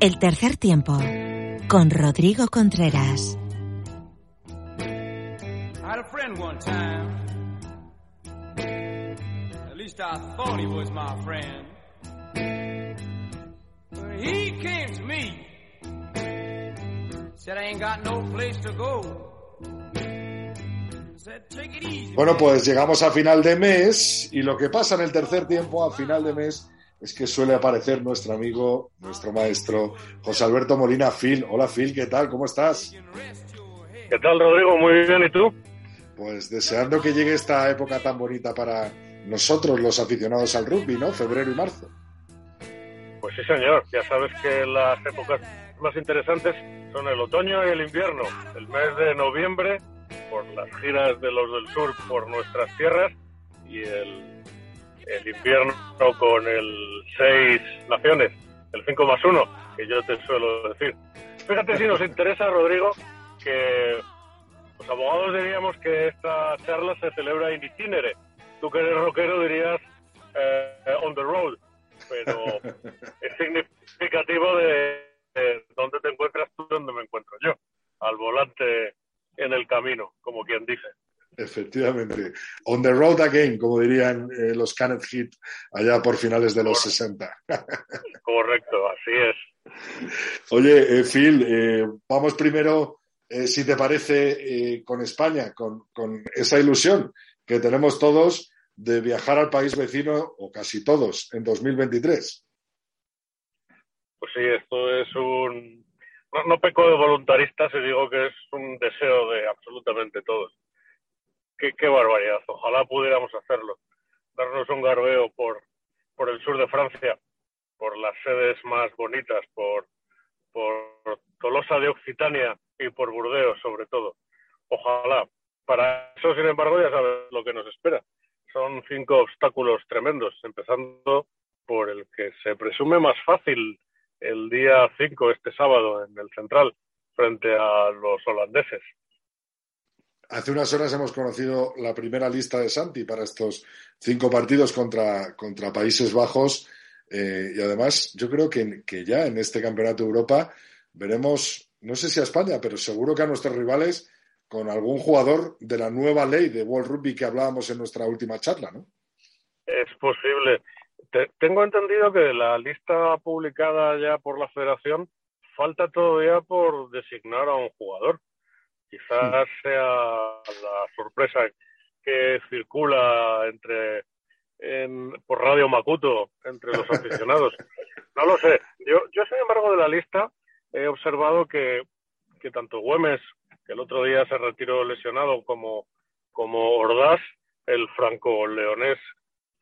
El tercer tiempo con Rodrigo Contreras. I had a friend one time. At least I thought he was my friend. But he came to me. Said I ain't got no place to go. Bueno, pues llegamos a final de mes y lo que pasa en el tercer tiempo a final de mes es que suele aparecer nuestro amigo, nuestro maestro, José Alberto Molina Phil. Hola Phil, ¿qué tal? ¿Cómo estás? ¿Qué tal, Rodrigo? Muy bien, ¿y tú? Pues deseando que llegue esta época tan bonita para nosotros, los aficionados al rugby, ¿no? Febrero y marzo. Pues sí, señor. Ya sabes que las épocas más interesantes son el otoño y el invierno. El mes de noviembre, por las giras de los del sur por nuestras tierras, y el, el invierno con el seis naciones, el 5 más 1, que yo te suelo decir. Fíjate si nos interesa, Rodrigo, que los abogados diríamos que esta charla se celebra in itinere. Tú que eres rockero dirías eh, on the road, pero es significativo de, de dónde te encuentras tú y dónde me encuentro yo, al volante en el camino, como quien dice. Efectivamente. On the road again, como dirían eh, los Canet Hit allá por finales de los 60. Correcto, así es. Oye, eh, Phil, eh, vamos primero, si te parece, con España, con, con esa ilusión que tenemos todos de viajar al país vecino, o casi todos, en 2023. Pues sí, esto es un... No, no peco de voluntarista si digo que es un deseo de absolutamente todos. Qué, barbaridad. Ojalá pudiéramos hacerlo. Darnos un garbeo por, por el sur de Francia, por las sedes más bonitas, por, por Tolosa de Occitania y por Burdeos, sobre todo. Ojalá. Para eso, sin embargo, ya sabes lo que nos espera. Son cinco obstáculos tremendos, empezando por el que se presume más fácil el día 5, este sábado, en el Central, frente a los holandeses. Hace unas horas hemos conocido la primera lista de Santi para estos cinco partidos contra, contra Países Bajos. Eh, y además, yo creo que, que, ya en este Campeonato de Europa veremos, no sé si a España, pero seguro que a nuestros rivales con algún jugador de la nueva ley de World Rugby que hablábamos en nuestra última charla, ¿no? Es posible. Te, tengo entendido que la lista publicada ya por la federación falta todavía por designar a un jugador. Quizás sí. sea sorpresa que circula entre en, por Radio Macuto entre los aficionados. No lo sé. Yo, yo, sin embargo, de la lista he observado que, que tanto Güemes, que el otro día se retiró lesionado, como, como Ordaz, el franco-leonés,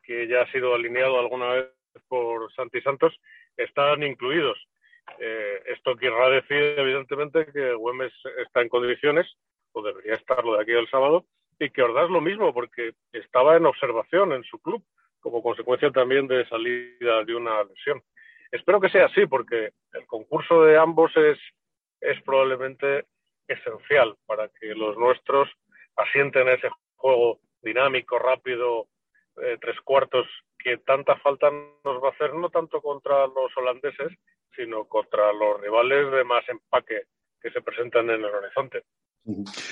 que ya ha sido alineado alguna vez por Santi Santos, están incluidos. Eh, esto querrá decir, evidentemente, que Güemes está en condiciones, o debería estarlo de aquí al sábado, y que Ordaz lo mismo, porque estaba en observación en su club, como consecuencia también de salida de una lesión. Espero que sea así, porque el concurso de ambos es, es probablemente esencial para que los nuestros asienten ese juego dinámico, rápido, eh, tres cuartos, que tanta falta nos va a hacer, no tanto contra los holandeses, sino contra los rivales de más empaque que se presentan en el horizonte.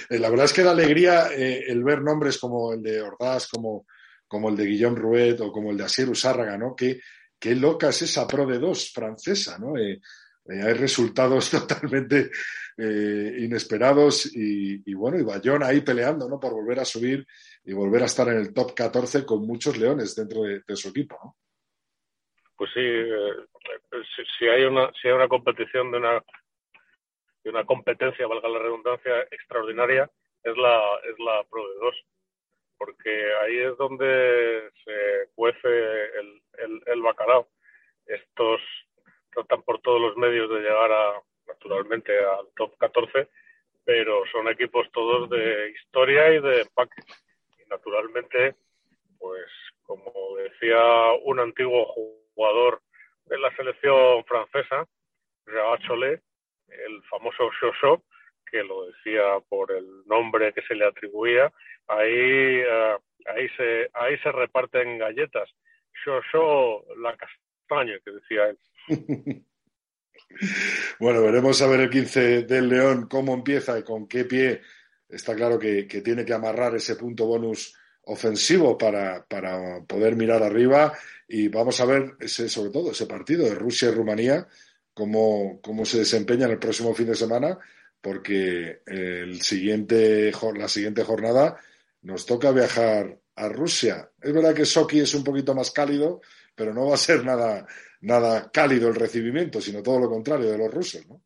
La verdad es que da alegría eh, el ver nombres como el de Ordaz, como, como el de Guillaume Rouet o como el de Asier Usárraga, ¿no? Qué, qué loca es esa Pro de dos francesa, ¿no? Eh, eh, hay resultados totalmente eh, inesperados y, bueno, y Bayón ahí peleando, ¿no? Por volver a subir y volver a estar en el top 14 con muchos leones dentro de, su equipo, ¿no? Pues sí, eh, si, hay una, si hay una competición de una y una competencia, valga la redundancia, extraordinaria, es la, es la Pro de 2 porque ahí es donde se cuece el, el, bacalao. Estos tratan por todos los medios de llegar a, naturalmente, al top 14, pero son equipos todos de historia y de empaque. Y naturalmente, pues como decía un antiguo jugador de la selección francesa, Jacques Cholet, el famoso Shosho, que lo decía por el nombre que se le atribuía, ahí, uh, ahí, se, ahí se reparten galletas. Shosho la castaña, que decía él. bueno, veremos a ver el 15 del León cómo empieza y con qué pie. Está claro que, que tiene que amarrar ese punto bonus ofensivo para, para, poder mirar arriba y vamos a ver ese, sobre todo ese partido de Rusia y Rumanía, cómo, cómo se desempeña en el próximo fin de semana porque el siguiente, la siguiente jornada nos toca viajar a Rusia. Es verdad que Sochi es un poquito más cálido, pero no va a ser nada, nada cálido el recibimiento, sino todo lo contrario de los rusos, ¿no?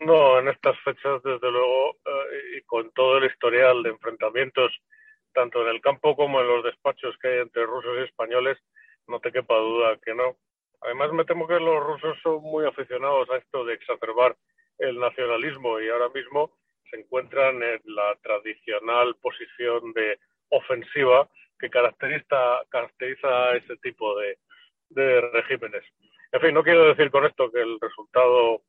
No, en estas fechas, desde luego, eh, y con todo el historial de enfrentamientos, tanto en el campo como en los despachos que hay entre rusos y españoles, no te quepa duda que no. Además, me temo que los rusos son muy aficionados a exacerbar el nacionalismo y ahora mismo se encuentran en la tradicional posición de ofensiva que caracteriza, caracteriza ese tipo de, de regímenes. En fin, no quiero decir con esto que el resultado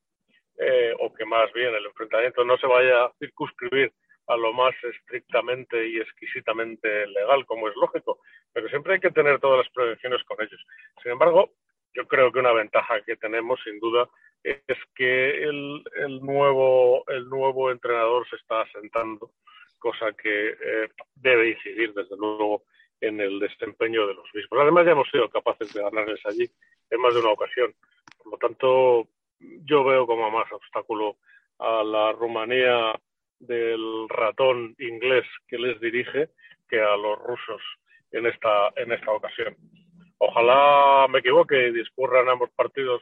eh, o que más bien el enfrentamiento no se vaya a circunscribir a lo más estrictamente y exquisitamente legal, como es lógico, pero siempre hay que tener todas las prevenciones con ellos. Sin embargo, yo creo que una ventaja que tenemos, sin duda, es que el, el, nuevo, el nuevo entrenador se está asentando, cosa que eh, debe incidir, desde luego, en el desempeño de los mismos. Además, ya hemos sido capaces de ganarles allí en más de una ocasión. Por lo tanto, yo veo como más obstáculo a la Rumanía del ratón inglés que les dirige que a los rusos en esta, en esta ocasión. Ojalá me equivoque y discurran ambos partidos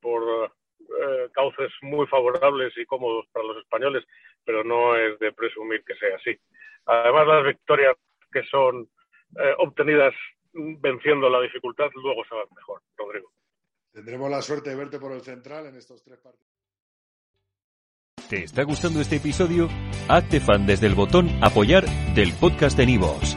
por eh, cauces muy favorables y cómodos para los españoles, pero no es de presumir que sea así. Además, las victorias que son eh, obtenidas venciendo la dificultad luego se van mejor, Rodrigo. Tendremos la suerte de verte por el central en estos tres partidos. ¿Te está gustando este episodio? Hazte fan desde el botón apoyar del podcast de Nivos.